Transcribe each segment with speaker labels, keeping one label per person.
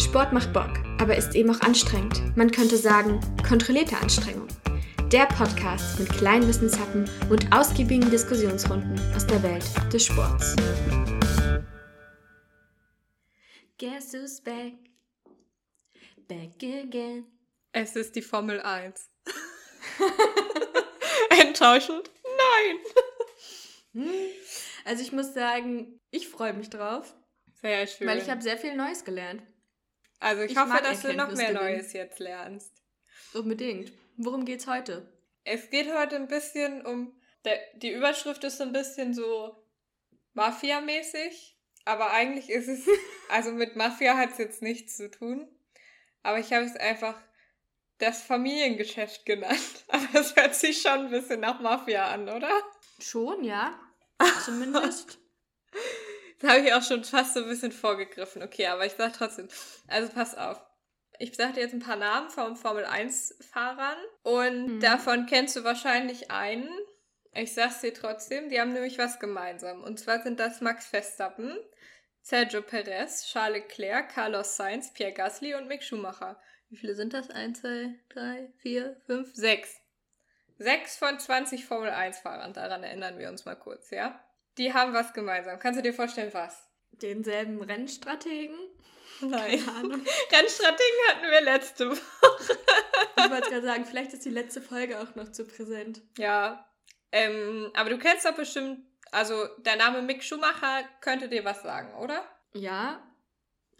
Speaker 1: Sport macht Bock, aber ist eben auch anstrengend. Man könnte sagen, kontrollierte Anstrengung. Der Podcast mit kleinen Wissenshappen und ausgiebigen Diskussionsrunden aus der Welt des Sports. Guess who's back? Back again.
Speaker 2: Es ist die Formel 1. Enttäuschend? Nein.
Speaker 1: Also ich muss sagen, ich freue mich drauf,
Speaker 2: Sehr schön.
Speaker 1: weil ich habe sehr viel Neues gelernt.
Speaker 2: Also ich,
Speaker 1: ich
Speaker 2: hoffe, dass du noch mehr. Neues jetzt lernst.
Speaker 1: Unbedingt. Worum geht's heute?
Speaker 2: Es geht heute ein bisschen um. Der, die Überschrift ist so ein bisschen so Mafia-mäßig, aber eigentlich ist es. Also mit Mafia hat es jetzt nichts zu tun. Aber ich habe es einfach das Familiengeschäft genannt. Aber es hört sich schon ein bisschen nach Mafia an, oder?
Speaker 1: Schon, ja. Zumindest.
Speaker 2: Da habe ich auch schon fast so ein bisschen vorgegriffen. Okay, aber ich sag trotzdem. Also pass auf. Ich sag dir jetzt ein paar Namen von Formel 1-Fahrern und
Speaker 1: Mhm.
Speaker 2: davon kennst du wahrscheinlich einen. Ich sag's dir trotzdem, die haben nämlich was gemeinsam. Und zwar sind das Max Verstappen, Sergio Perez, Charles Leclerc, Carlos Sainz, Pierre Gasly und Mick Schumacher. Wie viele sind das? 1, 2, 3, 4, 5, 6. Sechs von 20 Formel 1-Fahrern, daran erinnern wir uns mal kurz, ja? Die haben was gemeinsam. Kannst du dir vorstellen, was?
Speaker 1: Denselben Rennstrategen.
Speaker 2: Nein.
Speaker 1: Keine Ahnung.
Speaker 2: Rennstrategen hatten wir letzte Woche.
Speaker 1: Ich wollte gerade sagen, vielleicht ist die letzte Folge auch noch zu präsent.
Speaker 2: Ja. Ähm, aber du kennst doch bestimmt, also der Name Mick Schumacher könnte dir was sagen, oder?
Speaker 1: Ja,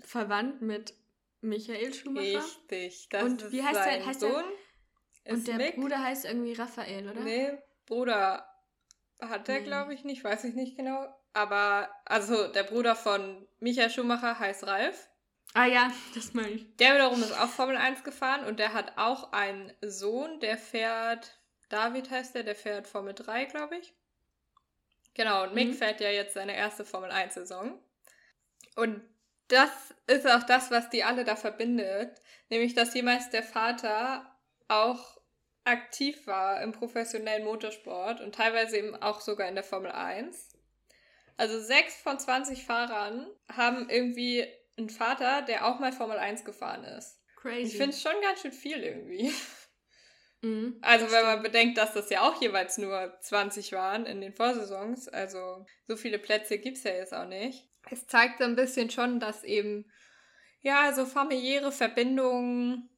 Speaker 1: verwandt mit Michael Schumacher.
Speaker 2: Richtig. Das
Speaker 1: Und
Speaker 2: ist
Speaker 1: wie heißt der-
Speaker 2: sein
Speaker 1: heißt der-
Speaker 2: Sohn.
Speaker 1: Und
Speaker 2: ist
Speaker 1: der
Speaker 2: Mick.
Speaker 1: Bruder heißt irgendwie Raphael, oder?
Speaker 2: Nee, Bruder hat er,
Speaker 1: Nee.
Speaker 2: glaube ich, nicht, weiß ich nicht genau. Aber, also der Bruder von Michael Schumacher heißt Ralf.
Speaker 1: Ah ja, das meine ich.
Speaker 2: Der wiederum ist auch Formel 1 gefahren und der hat auch einen Sohn, der fährt, David heißt der, der fährt Formel 3, glaube ich. Genau, und Mick
Speaker 1: Mhm.
Speaker 2: fährt ja jetzt seine erste Formel 1-Saison. Und das ist auch das, was die alle da verbindet, nämlich dass jemals der Vater auch aktiv war im professionellen Motorsport und teilweise eben auch sogar in der Formel 1. Also sechs von 20 Fahrern haben irgendwie einen Vater, der auch mal Formel 1 gefahren ist.
Speaker 1: Crazy.
Speaker 2: Ich finde es schon ganz schön viel irgendwie.
Speaker 1: Mhm,
Speaker 2: Also wenn man
Speaker 1: stimmt.
Speaker 2: bedenkt, dass das ja auch jeweils nur 20 waren in den Vorsaisons, also so viele Plätze gibt es ja jetzt auch nicht. Es zeigt so ein bisschen schon, dass eben, ja, so familiäre Verbindungen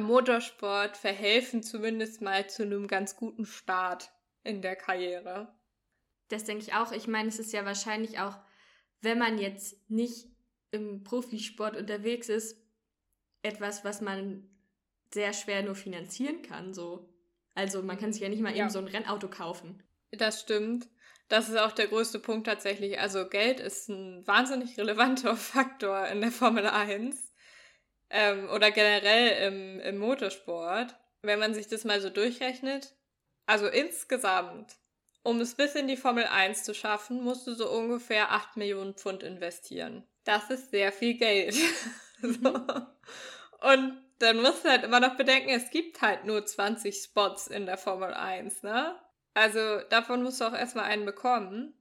Speaker 2: Motorsport verhelfen zumindest mal zu einem ganz guten Start in der Karriere.
Speaker 1: Das denke ich auch. Ich meine, es ist ja wahrscheinlich auch, wenn man jetzt nicht im Profisport unterwegs ist, etwas, was man sehr schwer nur finanzieren kann. So. Also man kann sich ja nicht mal
Speaker 2: Ja.
Speaker 1: eben so ein Rennauto kaufen.
Speaker 2: Das stimmt. Das ist auch der größte Punkt tatsächlich. Also Geld ist ein wahnsinnig relevanter Faktor in der Formel 1 ähm, oder generell im, im Motorsport. Wenn man sich das mal so durchrechnet, also insgesamt, um es bis in die Formel 1 zu schaffen, musst du so ungefähr 8 Millionen Pfund investieren. Das ist sehr viel Geld. so. Und dann musst du halt immer noch bedenken, es gibt halt nur 20 Spots in der Formel 1, ne? Also davon musst du auch erstmal einen bekommen.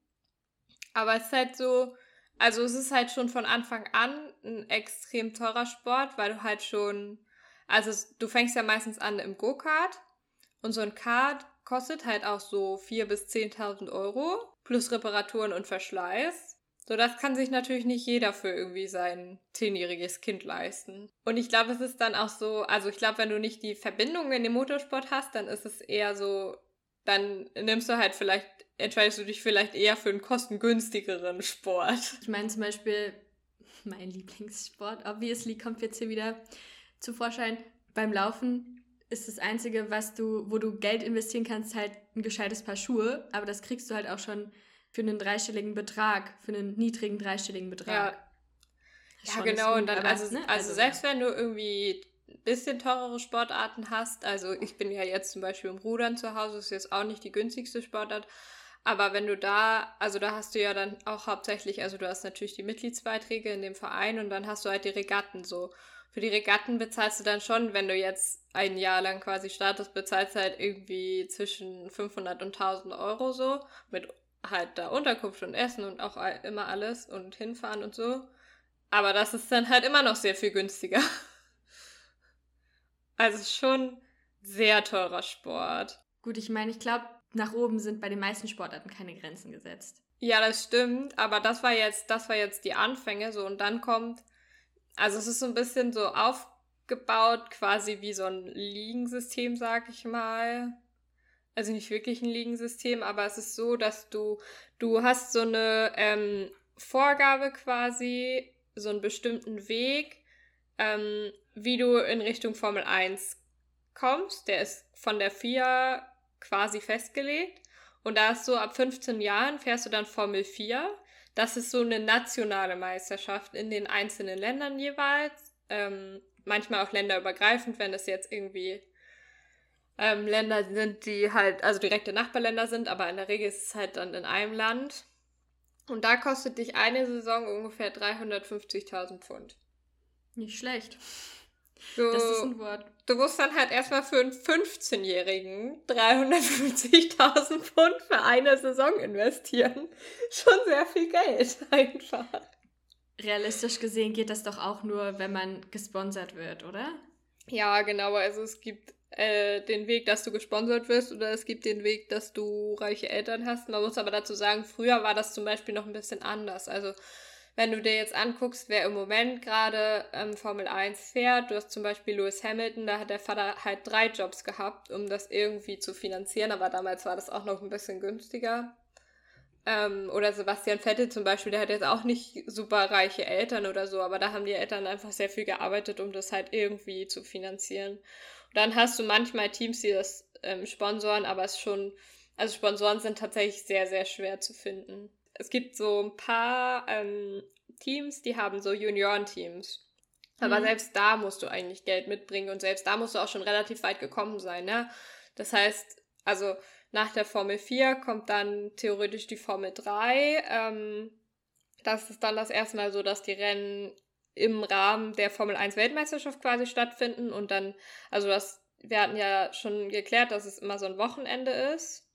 Speaker 2: Aber es ist halt so, also es ist halt schon von Anfang an ein extrem teurer Sport, weil du halt schon, also du fängst ja meistens an im Go-Kart und so ein Kart kostet halt auch so 4.000 bis 10.000 Euro plus Reparaturen und Verschleiß. So, das kann sich natürlich nicht jeder für irgendwie sein zehnjähriges Kind leisten. Und ich glaube, es ist dann auch so, also ich glaube, wenn du nicht die Verbindung in den Motorsport hast, dann ist es eher so, dann nimmst du halt vielleicht, entscheidest du dich vielleicht eher für einen kostengünstigeren Sport.
Speaker 1: Ich meine zum Beispiel, mein Lieblingssport, obviously kommt jetzt hier wieder zu Vorschein. Beim Laufen ist das Einzige, was du, wo du Geld investieren kannst, halt ein gescheites Paar Schuhe. Aber das kriegst du halt auch schon für einen dreistelligen Betrag, für einen niedrigen dreistelligen Betrag.
Speaker 2: Ja,
Speaker 1: Schon
Speaker 2: genau. Und dann,
Speaker 1: aber,
Speaker 2: also,
Speaker 1: ne,
Speaker 2: also selbst wenn du irgendwie ein bisschen teurere Sportarten hast, also ich bin ja jetzt zum Beispiel im Rudern zu Hause, ist jetzt auch nicht die günstigste Sportart, aber wenn du da, also da hast du ja dann auch hauptsächlich, also du hast natürlich die Mitgliedsbeiträge in dem Verein und dann hast du halt die Regatten so. Für die Regatten bezahlst du dann schon, wenn du jetzt ein Jahr lang quasi startest, bezahlst du halt irgendwie zwischen 500 und 1000 Euro so, mit halt da Unterkunft und Essen und auch immer alles und hinfahren und so. Aber das ist dann halt immer noch sehr viel günstiger. Also schon sehr teurer Sport.
Speaker 1: Gut, ich meine, ich glaube, nach oben sind bei den meisten Sportarten keine Grenzen gesetzt.
Speaker 2: Ja, das stimmt, aber das war jetzt, das war jetzt die Anfänge so und dann kommt, also es ist so ein bisschen so aufgebaut, quasi wie so ein Ligensystem, sag ich mal. Also nicht wirklich ein Ligensystem, aber es ist so, dass du, du hast so eine ähm, Vorgabe quasi, so einen bestimmten Weg, ähm, wie du in Richtung Formel 1 kommst. Der ist von der FIA quasi festgelegt. Und da ist so, ab 15 Jahren fährst du dann Formel 4. Das ist so eine nationale Meisterschaft in den einzelnen Ländern jeweils. Ähm, manchmal auch länderübergreifend, wenn es jetzt irgendwie ähm, Länder sind, die halt, also direkte Nachbarländer sind, aber in der Regel ist es halt dann in einem Land. Und da kostet dich eine Saison ungefähr 350.000 Pfund.
Speaker 1: Nicht schlecht.
Speaker 2: Du,
Speaker 1: das ist ein Wort.
Speaker 2: Du musst dann halt erstmal für einen 15-Jährigen 350.000 Pfund für eine Saison investieren. Schon sehr viel Geld einfach.
Speaker 1: Realistisch gesehen geht das doch auch nur, wenn man gesponsert wird, oder?
Speaker 2: Ja, genau. Also es gibt äh, den Weg, dass du gesponsert wirst oder es gibt den Weg, dass du reiche Eltern hast. Man muss aber dazu sagen, früher war das zum Beispiel noch ein bisschen anders. Also wenn du dir jetzt anguckst, wer im Moment gerade ähm, Formel 1 fährt, du hast zum Beispiel Lewis Hamilton, da hat der Vater halt drei Jobs gehabt, um das irgendwie zu finanzieren, aber damals war das auch noch ein bisschen günstiger. Ähm, oder Sebastian Vettel zum Beispiel, der hat jetzt auch nicht super reiche Eltern oder so, aber da haben die Eltern einfach sehr viel gearbeitet, um das halt irgendwie zu finanzieren. Und dann hast du manchmal Teams, die das ähm, sponsoren, aber es schon, also Sponsoren sind tatsächlich sehr, sehr schwer zu finden es gibt so ein paar ähm, Teams, die haben so Juniorenteams. Aber mhm. selbst da musst du eigentlich Geld mitbringen und selbst da musst du auch schon relativ weit gekommen sein, ne? Das heißt, also nach der Formel 4 kommt dann theoretisch die Formel 3. Ähm, das ist dann das erste Mal so, dass die Rennen im Rahmen der Formel 1 Weltmeisterschaft quasi stattfinden und dann, also das, wir hatten ja schon geklärt, dass es immer so ein Wochenende ist.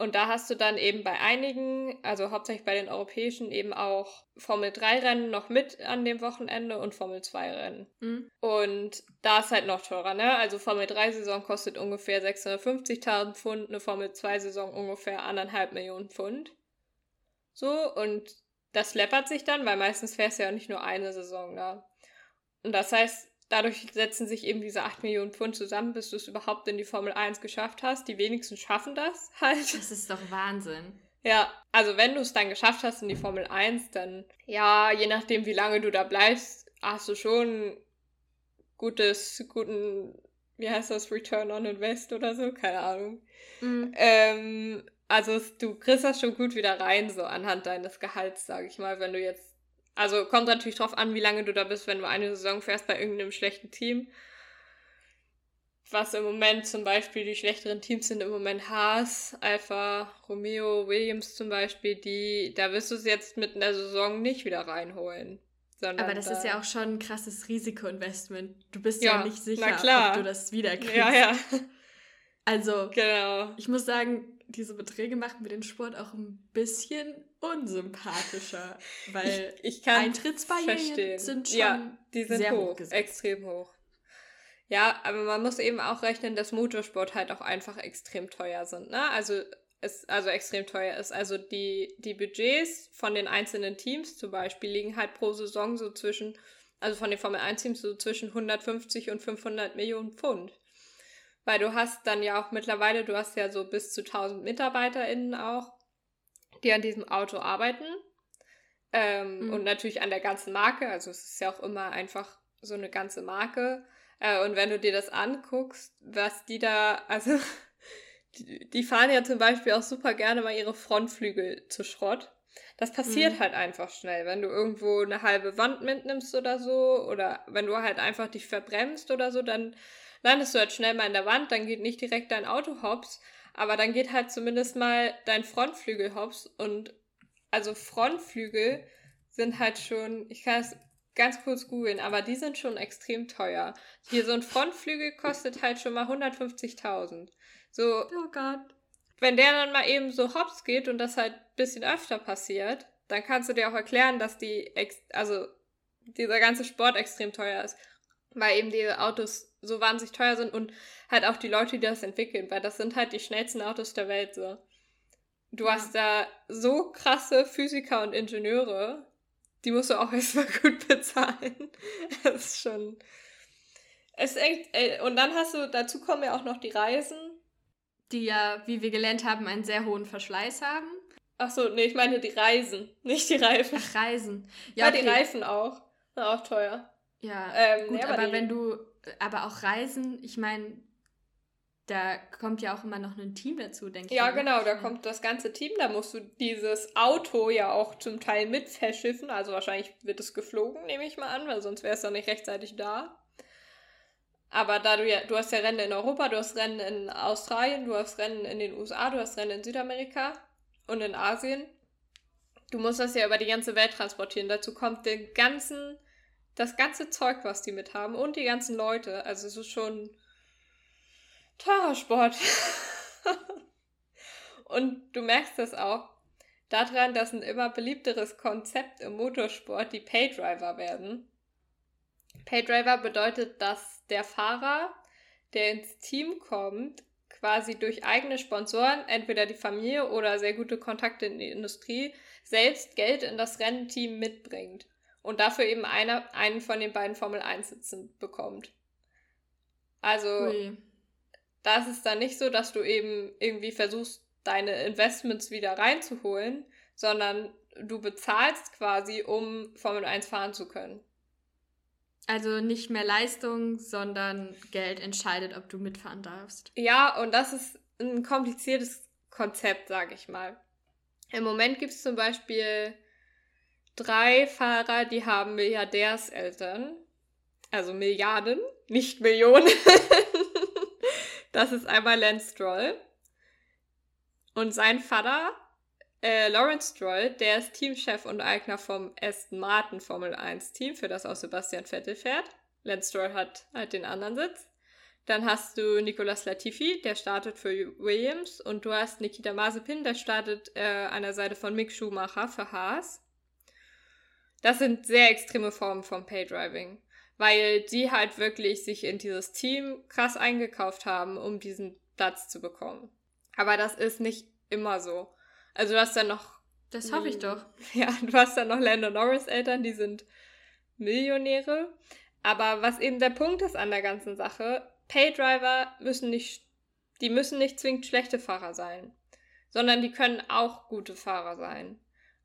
Speaker 2: Und da hast du dann eben bei einigen, also hauptsächlich bei den europäischen, eben auch Formel 3 Rennen noch mit an dem Wochenende und Formel 2 Rennen. Mhm. Und da ist halt noch teurer, ne? Also Formel 3 Saison kostet ungefähr 650.000 Pfund, eine Formel 2 Saison ungefähr anderthalb Millionen Pfund. So, und das läppert sich dann, weil meistens fährst du ja nicht nur eine Saison da. Und das heißt, dadurch setzen sich eben diese 8 Millionen Pfund zusammen, bis du es überhaupt in die Formel 1 geschafft hast. Die wenigsten schaffen das halt.
Speaker 1: Das ist doch Wahnsinn.
Speaker 2: Ja, also wenn du es dann geschafft hast in die Formel 1, dann ja, je nachdem, wie lange du da bleibst, hast du schon gutes, guten, wie heißt das, Return on Invest oder so, keine Ahnung. Mhm. Ähm, also du kriegst das schon gut wieder rein, so anhand deines Gehalts, sage ich mal, wenn du jetzt also kommt natürlich drauf an, wie lange du da bist, wenn du eine Saison fährst bei irgendeinem schlechten Team. Was im Moment zum Beispiel die schlechteren Teams sind im Moment Haas, Alpha, Romeo, Williams zum Beispiel, die, da wirst du es jetzt mit einer Saison nicht wieder reinholen.
Speaker 1: Aber das da ist ja auch schon ein krasses Risikoinvestment. Du bist ja, ja nicht sicher, ob du das wiederkriegst. Ja, ja. Also, genau. ich muss sagen, diese Beträge machen mir den Sport auch ein bisschen unsympathischer, weil ich, ich Eintrittsbarrieren verstehen. sind schon ja,
Speaker 2: die sind sehr hoch, hoch extrem hoch. Ja, aber man muss eben auch rechnen, dass Motorsport halt auch einfach extrem teuer sind, ne? Also es also extrem teuer ist. Also die, die Budgets von den einzelnen Teams zum Beispiel liegen halt pro Saison so zwischen, also von den Formel 1 Teams so zwischen 150 und 500 Millionen Pfund weil du hast dann ja auch mittlerweile, du hast ja so bis zu 1000 MitarbeiterInnen auch, die an diesem Auto arbeiten. Ähm, mhm. Und natürlich an der ganzen Marke, also es ist ja auch immer einfach so eine ganze Marke. Äh, und wenn du dir das anguckst, was die da, also die, die, fahren ja zum Beispiel auch super gerne mal ihre Frontflügel zu Schrott. Das passiert mhm. halt einfach schnell, wenn du irgendwo eine halbe Wand mitnimmst oder so, oder wenn du halt einfach dich verbremst oder so, dann landest du halt schnell mal in der Wand, dann geht nicht direkt dein Auto hops, aber dann geht halt zumindest mal dein Frontflügel hops und also Frontflügel sind halt schon, ich kann es ganz kurz googeln, aber die sind schon extrem teuer. Hier so ein Frontflügel kostet halt schon mal 150.000. So. Oh Gott. Wenn der dann mal eben so hops geht und das halt ein bisschen öfter passiert, dann kannst du dir auch erklären, dass die, also dieser ganze Sport extrem teuer ist. Weil eben die Autos so wahnsinnig teuer sind und halt auch die Leute, die das entwickeln, weil das sind halt die schnellsten Autos der Welt so. Du ja. hast da so krasse Physiker und Ingenieure, die musst du auch erstmal gut bezahlen. Das ist schon. Es ist echt, ey, und dann hast du, dazu kommen ja auch noch die Reisen.
Speaker 1: Die ja, wie wir gelernt haben, einen sehr hohen Verschleiß haben.
Speaker 2: Ach so, nee, ich meine die Reisen, nicht die Reifen.
Speaker 1: Ach, Reisen.
Speaker 2: Ja, ja okay. die Reifen auch. Sind auch teuer.
Speaker 1: Ja, ähm, gut, nee, aber, aber wenn du, aber auch Reisen, ich meine, da kommt ja auch immer noch ein Team dazu, denke ich.
Speaker 2: Ja, genau, da kommt das ganze Team, da musst du dieses Auto ja auch zum Teil mit verschiffen, also wahrscheinlich wird es geflogen, nehme ich mal an, weil sonst wäre es doch nicht rechtzeitig da. Aber da du ja, du hast ja Rennen in Europa, du hast Rennen in Australien, du hast Rennen in den USA, du hast Rennen in Südamerika und in Asien. Du musst das ja über die ganze Welt transportieren. Dazu kommt den ganzen, das ganze Zeug, was die mit haben und die ganzen Leute. Also es ist schon teurer Sport. und du merkst das auch daran, dass ein immer beliebteres Konzept im Motorsport die Paydriver werden. Paydriver bedeutet, dass der Fahrer, der ins Team kommt, quasi durch eigene Sponsoren, entweder die Familie oder sehr gute Kontakte in die Industrie, selbst Geld in das Rennteam mitbringt und dafür eben einer, einen von den beiden Formel 1 Sitzen bekommt. Also, Ui. da ist es dann nicht so, dass du eben irgendwie versuchst, deine Investments wieder reinzuholen, sondern du bezahlst quasi, um Formel 1 fahren zu können.
Speaker 1: Also nicht mehr Leistung, sondern Geld entscheidet, ob du mitfahren darfst.
Speaker 2: Ja, und das ist ein kompliziertes Konzept, sage ich mal. Im Moment gibt es zum Beispiel drei Fahrer, die haben Milliardärseltern. Also Milliarden, nicht Millionen. das ist einmal Lance Stroll. Und sein Vater äh, Lawrence Stroll, der ist Teamchef und Eigner vom Aston Martin Formel 1 Team, für das auch Sebastian Vettel fährt. Lance Stroll hat halt den anderen Sitz. Dann hast du Nicolas Latifi, der startet für Williams. Und du hast Nikita Mazepin, der startet äh, an der Seite von Mick Schumacher für Haas. Das sind sehr extreme Formen vom Paydriving, weil die halt wirklich sich in dieses Team krass eingekauft haben, um diesen Platz zu bekommen. Aber das ist nicht immer so. Also du hast dann noch.
Speaker 1: Das hoffe ich doch.
Speaker 2: Ja, du hast dann noch Lando Norris Eltern, die sind Millionäre. Aber was eben der Punkt ist an der ganzen Sache, Paydriver müssen nicht, die müssen nicht zwingend schlechte Fahrer sein, sondern die können auch gute Fahrer sein.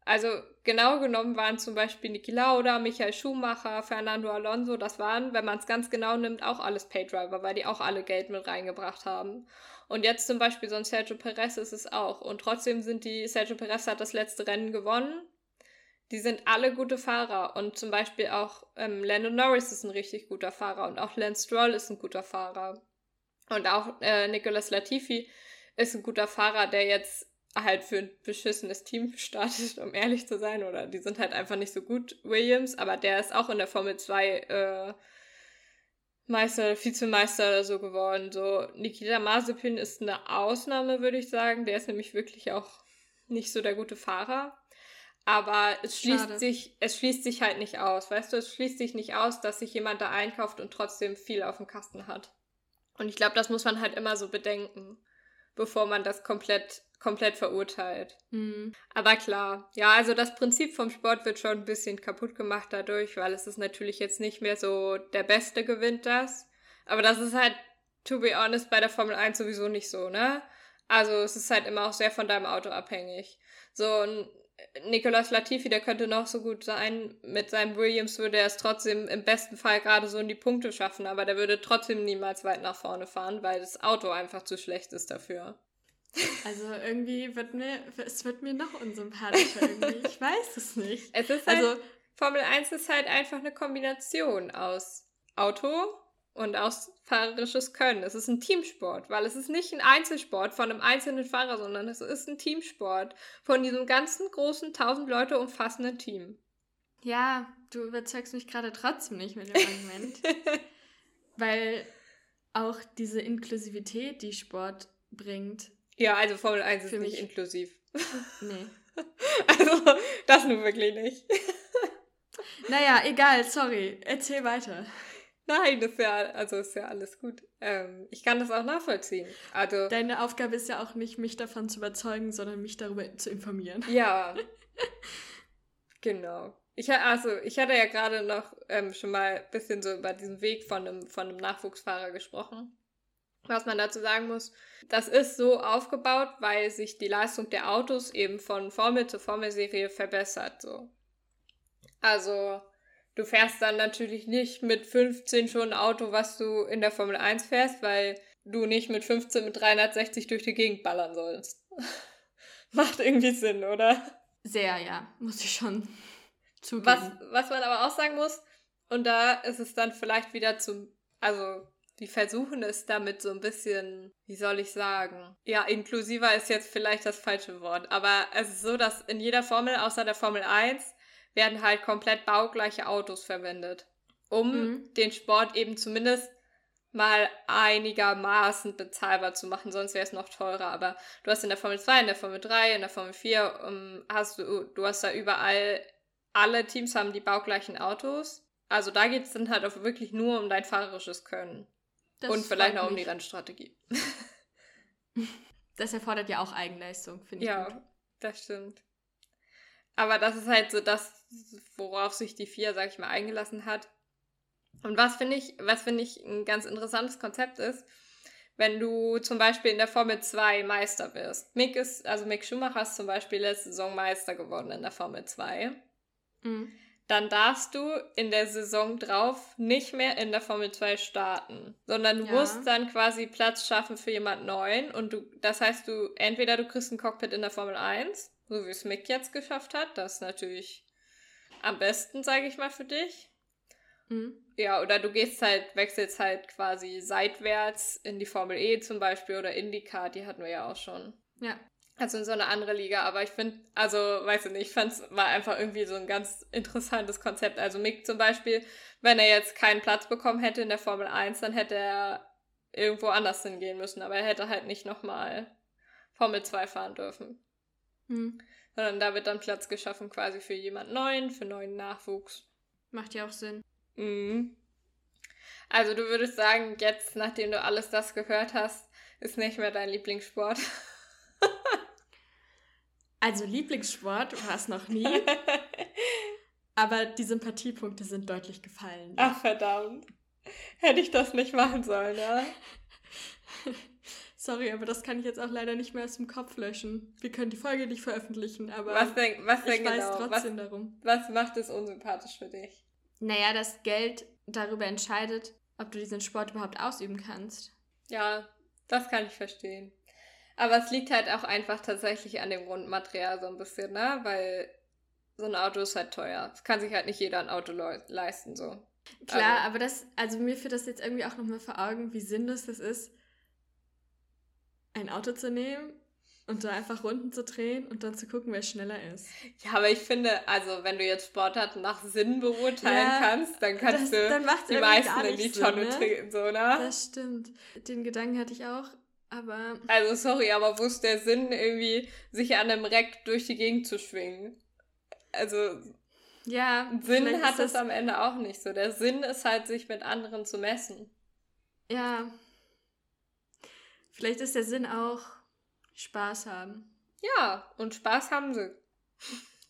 Speaker 2: Also genau genommen waren zum Beispiel Niki Lauda, Michael Schumacher, Fernando Alonso, das waren, wenn man es ganz genau nimmt, auch alles Paydriver, weil die auch alle Geld mit reingebracht haben. Und jetzt zum Beispiel so ein Sergio Perez ist es auch. Und trotzdem sind die, Sergio Perez hat das letzte Rennen gewonnen. Die sind alle gute Fahrer. Und zum Beispiel auch ähm, Lando Norris ist ein richtig guter Fahrer. Und auch Lance Stroll ist ein guter Fahrer. Und auch äh, Nicolas Latifi ist ein guter Fahrer, der jetzt halt für ein beschissenes Team startet, um ehrlich zu sein. Oder die sind halt einfach nicht so gut, Williams. Aber der ist auch in der Formel 2 äh, Meister, Vizemeister oder so geworden. So, Nikita Mazepin ist eine Ausnahme, würde ich sagen. Der ist nämlich wirklich auch nicht so der gute Fahrer. Aber es schließt sich, es schließt sich halt nicht aus. Weißt du, es schließt sich nicht aus, dass sich jemand da einkauft und trotzdem viel auf dem Kasten hat. Und ich glaube, das muss man halt immer so bedenken, bevor man das komplett komplett verurteilt. Mhm. Aber klar, ja, also das Prinzip vom Sport wird schon ein bisschen kaputt gemacht dadurch, weil es ist natürlich jetzt nicht mehr so, der Beste gewinnt das. Aber das ist halt, to be honest, bei der Formel 1 sowieso nicht so, ne? Also es ist halt immer auch sehr von deinem Auto abhängig. So, ein Nicolas Latifi, der könnte noch so gut sein. Mit seinem Williams würde er es trotzdem im besten Fall gerade so in die Punkte schaffen, aber der würde trotzdem niemals weit nach vorne fahren, weil das Auto einfach zu schlecht ist dafür.
Speaker 1: Also irgendwie wird mir, es wird mir noch unsympathischer irgendwie. Ich weiß es nicht.
Speaker 2: Es ist halt, also Formel 1 ist halt einfach eine Kombination aus Auto und aus fahrerisches Können. Es ist ein Teamsport, weil es ist nicht ein Einzelsport von einem einzelnen Fahrer, sondern es ist ein Teamsport von diesem ganzen großen, tausend Leute umfassenden Team.
Speaker 1: Ja, du überzeugst mich gerade trotzdem nicht mit dem Argument. weil auch diese Inklusivität, die Sport bringt,
Speaker 2: ja, also Formel 1 ist Für nicht mich. inklusiv. Nee. also, das nur wirklich nicht.
Speaker 1: Naja, egal, sorry. Erzähl weiter.
Speaker 2: Nein, das ist ja, also ist ja alles gut. Ähm, ich kann das auch nachvollziehen. Also,
Speaker 1: Deine Aufgabe ist ja auch nicht, mich davon zu überzeugen, sondern mich darüber zu informieren.
Speaker 2: Ja. genau. Ich, ha- also, ich hatte ja gerade noch ähm, schon mal ein bisschen so über diesen Weg von einem, von einem Nachwuchsfahrer gesprochen. Was man dazu sagen muss, das ist so aufgebaut, weil sich die Leistung der Autos eben von Formel zu Formelserie verbessert. So. Also, du fährst dann natürlich nicht mit 15 schon ein Auto, was du in der Formel 1 fährst, weil du nicht mit 15 mit 360 durch die Gegend ballern sollst. Macht irgendwie Sinn, oder?
Speaker 1: Sehr, ja, muss ich schon zugeben.
Speaker 2: Was, was man aber auch sagen muss, und da ist es dann vielleicht wieder zum, also die versuchen es damit so ein bisschen, wie soll ich sagen? Ja, inklusiver ist jetzt vielleicht das falsche Wort, aber es ist so, dass in jeder Formel, außer der Formel 1, werden halt komplett baugleiche Autos verwendet, um
Speaker 1: Mhm.
Speaker 2: den Sport eben zumindest mal einigermaßen bezahlbar zu machen, sonst wäre es noch teurer. Aber du hast in der Formel 2, in der Formel 3, in der Formel 4, um, hast du, du hast da überall, alle Teams haben die baugleichen Autos. Also da geht es dann halt auch wirklich nur um dein fahrerisches Können.
Speaker 1: Das
Speaker 2: Und vielleicht noch um die. Rennstrategie.
Speaker 1: Das erfordert ja auch Eigenleistung, finde ich
Speaker 2: Ja,
Speaker 1: gut.
Speaker 2: das stimmt. Aber das ist halt so das, worauf sich die vier, sag ich mal, eingelassen hat. Und was finde ich, was finde ich ein ganz interessantes Konzept ist, wenn du zum Beispiel in der Formel 2 Meister wirst. Mick ist, also Mick Schumacher ist zum Beispiel letzte Saison Meister geworden in der Formel 2.
Speaker 1: Mhm.
Speaker 2: Dann darfst du in der Saison drauf nicht mehr in der Formel 2 starten, sondern du
Speaker 1: Ja.
Speaker 2: musst dann quasi Platz schaffen für jemand Neuen und du, das heißt, du, entweder du kriegst ein Cockpit in der Formel 1, so wie es Mick jetzt geschafft hat, das ist natürlich am besten, sage ich mal, für dich.
Speaker 1: Mhm.
Speaker 2: Ja, oder du gehst halt, wechselst halt quasi seitwärts in die Formel E zum Beispiel oder IndyCar, die hatten wir ja auch schon.
Speaker 1: Ja.
Speaker 2: Also in so eine andere Liga, aber ich finde, also, weiß ich nicht, ich fand es war einfach irgendwie so ein ganz interessantes Konzept. Also Mick zum Beispiel, wenn er jetzt keinen Platz bekommen hätte in der Formel 1, dann hätte er irgendwo anders hingehen müssen, aber er hätte halt nicht nochmal Formel 2 fahren dürfen.
Speaker 1: Mhm.
Speaker 2: Sondern da wird dann Platz geschaffen quasi für jemand Neuen, für neuen Nachwuchs.
Speaker 1: Macht ja auch Sinn.
Speaker 2: Mhm. Also du würdest sagen, jetzt, nachdem du alles das gehört hast, ist nicht mehr dein Lieblingssport.
Speaker 1: Also Lieblingssport war es noch nie, aber die Sympathiepunkte sind deutlich gefallen.
Speaker 2: Ach verdammt. Hätte ich das nicht machen sollen, ja?
Speaker 1: Sorry, aber das kann ich jetzt auch leider nicht mehr aus dem Kopf löschen. Wir können die Folge nicht veröffentlichen, aber
Speaker 2: Was denn, was
Speaker 1: ich weiß
Speaker 2: genau? Was,
Speaker 1: trotzdem darum.
Speaker 2: was macht es unsympathisch für dich?
Speaker 1: Naja, das Geld darüber entscheidet, ob du diesen Sport überhaupt ausüben kannst.
Speaker 2: Ja, das kann ich verstehen. Aber es liegt halt auch einfach tatsächlich an dem Grundmaterial so ein bisschen, ne? Weil so ein Auto ist halt teuer. Es kann sich halt nicht jeder ein Auto leu- leisten, so.
Speaker 1: Klar,
Speaker 2: Also-
Speaker 1: aber das, also mir führt das jetzt irgendwie auch nochmal vor Augen, wie sinnlos das ist, ein Auto zu nehmen und da einfach Runden zu drehen und dann zu gucken, wer schneller ist.
Speaker 2: Ja, aber ich finde, also wenn du jetzt Sportart nach Sinn beurteilen
Speaker 1: Ja,
Speaker 2: kannst, dann kannst
Speaker 1: das-
Speaker 2: du
Speaker 1: dann
Speaker 2: die meisten in die Tonne
Speaker 1: ne?
Speaker 2: treten, so, ne?
Speaker 1: Das stimmt. Den Gedanken hatte ich auch, aber
Speaker 2: Also sorry, aber wo ist der Sinn, irgendwie sich an einem Reck durch die Gegend zu schwingen? Also
Speaker 1: ja,
Speaker 2: Sinn hat es am Ende auch nicht so. Der Sinn ist halt, sich mit anderen zu messen.
Speaker 1: Ja. Vielleicht ist der Sinn auch Spaß haben.
Speaker 2: Ja, und Spaß haben sie.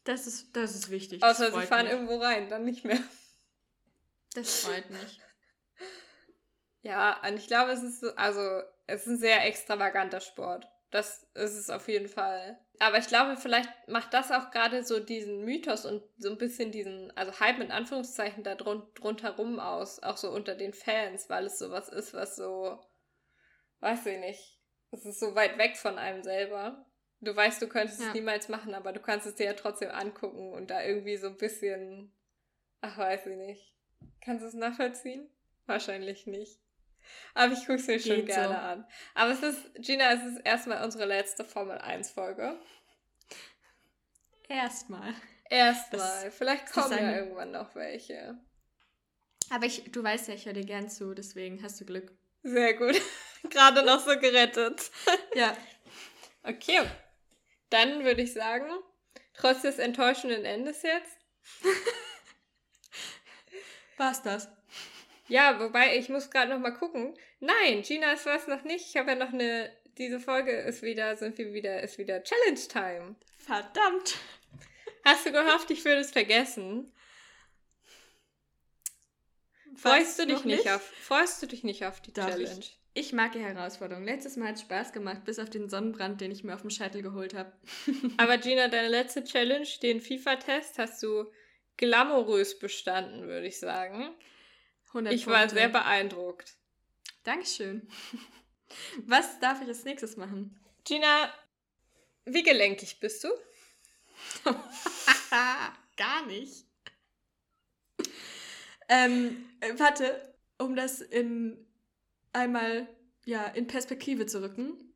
Speaker 1: Das ist, das ist wichtig.
Speaker 2: Außer sie fahren
Speaker 1: mich.
Speaker 2: irgendwo rein, dann nicht mehr.
Speaker 1: Das freut mich.
Speaker 2: Ja, und ich glaube, es ist so, also, es ist ein sehr extravaganter Sport. Das ist es auf jeden Fall. Aber ich glaube, vielleicht macht das auch gerade so diesen Mythos und so ein bisschen diesen, also Hype mit Anführungszeichen da drun drunter rum aus, auch so unter den Fans, weil es sowas ist, was so, weiß ich nicht, es ist so weit weg von einem selber. Du weißt, du könntest
Speaker 1: Ja.
Speaker 2: es niemals machen, aber du kannst es dir ja trotzdem angucken und da irgendwie so ein bisschen, ach, weiß ich nicht. Kannst du es nachvollziehen? Wahrscheinlich nicht. Aber ich gucke es mir schon
Speaker 1: Geht
Speaker 2: gerne
Speaker 1: so.
Speaker 2: an. Aber es ist, Gina, es ist erstmal unsere letzte Formel 1 Folge.
Speaker 1: Erstmal.
Speaker 2: Erstmal. Vielleicht kommen ja
Speaker 1: eine-
Speaker 2: irgendwann noch welche.
Speaker 1: Aber ich, du weißt ja, ich höre dir gern zu, deswegen hast du Glück.
Speaker 2: Sehr gut. Gerade noch so gerettet.
Speaker 1: Ja.
Speaker 2: Okay. Dann würde ich sagen, trotz des enttäuschenden Endes jetzt,
Speaker 1: War's das?
Speaker 2: Ja, wobei ich muss gerade noch mal gucken. Nein, Gina ist was noch nicht. Ich habe ja noch eine. Diese Folge ist wieder, sind wir wieder, ist wieder Challenge Time.
Speaker 1: Verdammt.
Speaker 2: Hast du gehofft, ich würde es vergessen? Freust du dich nicht,
Speaker 1: nicht
Speaker 2: auf? Freust du dich nicht auf die
Speaker 1: Darf
Speaker 2: Challenge?
Speaker 1: ich? Ich mag die Herausforderung. Letztes Mal hat es Spaß gemacht, bis auf den Sonnenbrand, den ich mir auf dem Scheitel geholt habe.
Speaker 2: Aber Gina, deine letzte Challenge, den FIFA-Test, hast du glamourös bestanden, würde ich sagen.
Speaker 1: 100
Speaker 2: Ich war
Speaker 1: Punkte.
Speaker 2: sehr beeindruckt.
Speaker 1: Dankeschön. Was darf ich als nächstes machen?
Speaker 2: Gina, wie gelenkig bist du?
Speaker 1: Gar nicht. Ähm, äh, warte, um das in einmal ja in Perspektive zu rücken.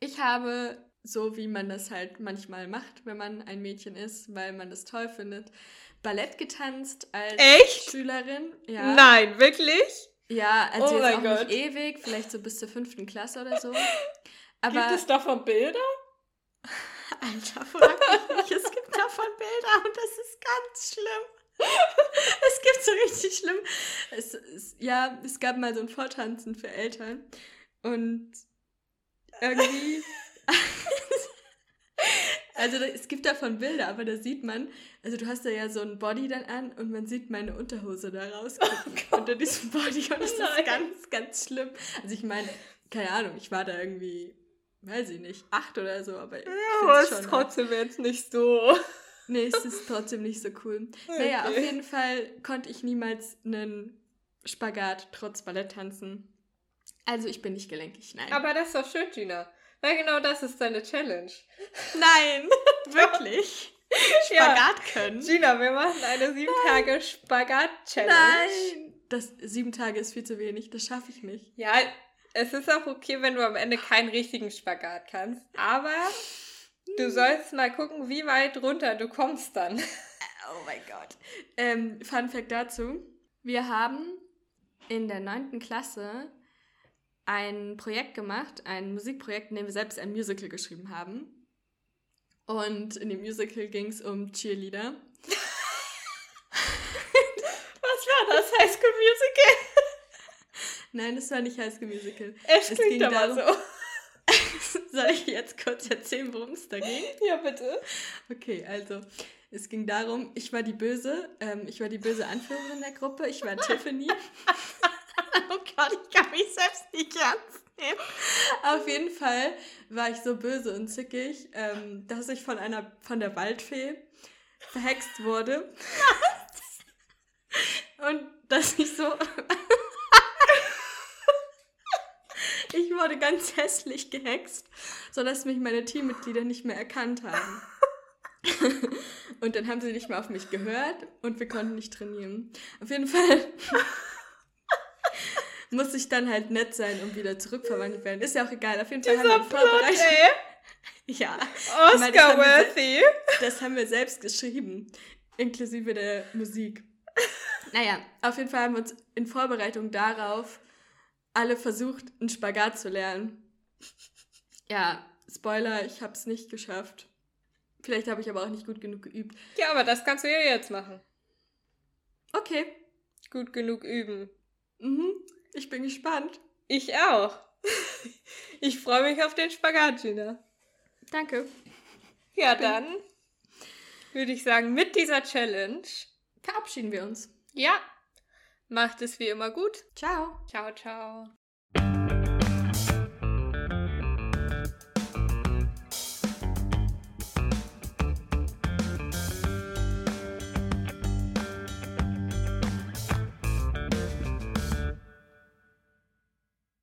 Speaker 1: Ich habe so wie man das halt manchmal macht, wenn man ein Mädchen ist, weil man das toll findet, Ballett getanzt als
Speaker 2: Echt?
Speaker 1: Schülerin. Ja.
Speaker 2: Nein, wirklich?
Speaker 1: Ja, also
Speaker 2: Oh
Speaker 1: jetzt auch
Speaker 2: Gott.
Speaker 1: nicht ewig, vielleicht so bis zur fünften Klasse oder so. Aber
Speaker 2: Gibt es davon Bilder?
Speaker 1: Alter, frag mich nicht. Es gibt davon Bilder und das ist ganz schlimm. Es gibt so richtig schlimm. Es, es, ja, es gab mal so ein Vortanzen für Eltern und irgendwie. Also es gibt davon Bilder, aber da sieht man, also du hast da ja so ein Body dann an und man sieht meine Unterhose da rausgucken unter diesem Body und das
Speaker 2: Nein.
Speaker 1: ist ganz, ganz schlimm. Also ich meine, keine Ahnung, ich war da irgendwie, weiß ich nicht, acht oder so, aber ich
Speaker 2: aber
Speaker 1: find's
Speaker 2: es ist
Speaker 1: schon
Speaker 2: trotzdem jetzt nicht so.
Speaker 1: Nee, es ist trotzdem nicht so cool. Naja, auf
Speaker 2: Okay.
Speaker 1: jeden Fall konnte ich niemals einen Spagat trotz Ballett tanzen. Also ich bin nicht gelenkig, nein.
Speaker 2: Aber das ist doch schön, Gina. Weil genau das ist deine Challenge.
Speaker 1: nein, wirklich.
Speaker 2: Ja.
Speaker 1: Spagat können.
Speaker 2: Gina, wir machen eine sieben Tage Spagat-Challenge.
Speaker 1: Nein. Das sieben Tage ist viel zu wenig, das schaffe ich nicht.
Speaker 2: Ja, es ist auch okay, wenn du am Ende keinen richtigen Spagat kannst. Aber du sollst mal gucken, wie weit runter du kommst dann.
Speaker 1: Oh mein Gott. Ähm, Fun Fact dazu. Wir haben in der neunten Klasse ein Projekt gemacht, ein Musikprojekt, in dem wir selbst ein Musical geschrieben haben. Und in dem Musical ging es um Cheerleader.
Speaker 2: Was war das? High School Musical?
Speaker 1: Nein, das war nicht High School Musical.
Speaker 2: Es
Speaker 1: Es
Speaker 2: klingt aber
Speaker 1: darum-
Speaker 2: so.
Speaker 1: Soll ich jetzt kurz erzählen, worum es da ging?
Speaker 2: Ja, bitte.
Speaker 1: Okay, also es ging darum, ich war die Böse, ähm, ich war die böse Anführerin der Gruppe, ich war Tiffany. oh Gott, ich kann mich selbst nicht ernst nehmen. Auf jeden Fall war ich so böse und zickig, ähm, dass ich von einer, von der Waldfee verhext wurde. und dass ich so... Ich wurde ganz hässlich gehext, sodass mich meine Teammitglieder nicht mehr erkannt haben. Und dann haben sie nicht mehr auf mich gehört und wir konnten nicht trainieren. Auf jeden Fall muss ich dann halt nett sein, um wieder zurückverwandelt werden. Ist ja auch egal. Auf jeden Fall haben wir
Speaker 2: Dieser Plot,
Speaker 1: vorbereitet.
Speaker 2: ey.
Speaker 1: Ja, meine, das
Speaker 2: Oscar-worthy.
Speaker 1: das haben wir selbst geschrieben, inklusive der Musik. Naja, auf jeden Fall haben wir uns in Vorbereitung darauf alle versucht, einen Spagat zu lernen. Ja, Spoiler, ich habe es nicht geschafft. Vielleicht habe ich aber auch nicht gut genug geübt.
Speaker 2: Ja, aber das kannst du ja jetzt machen.
Speaker 1: Okay,
Speaker 2: Gut genug üben.
Speaker 1: mhm. Ich bin gespannt.
Speaker 2: Ich auch. Ich freue mich auf den Spagat, Gina.
Speaker 1: Danke.
Speaker 2: Ja, dann würde ich sagen, mit dieser Challenge,
Speaker 1: Verabschieden wir uns.
Speaker 2: ja, macht es wie immer gut.
Speaker 1: Ciao.
Speaker 2: Ciao, ciao.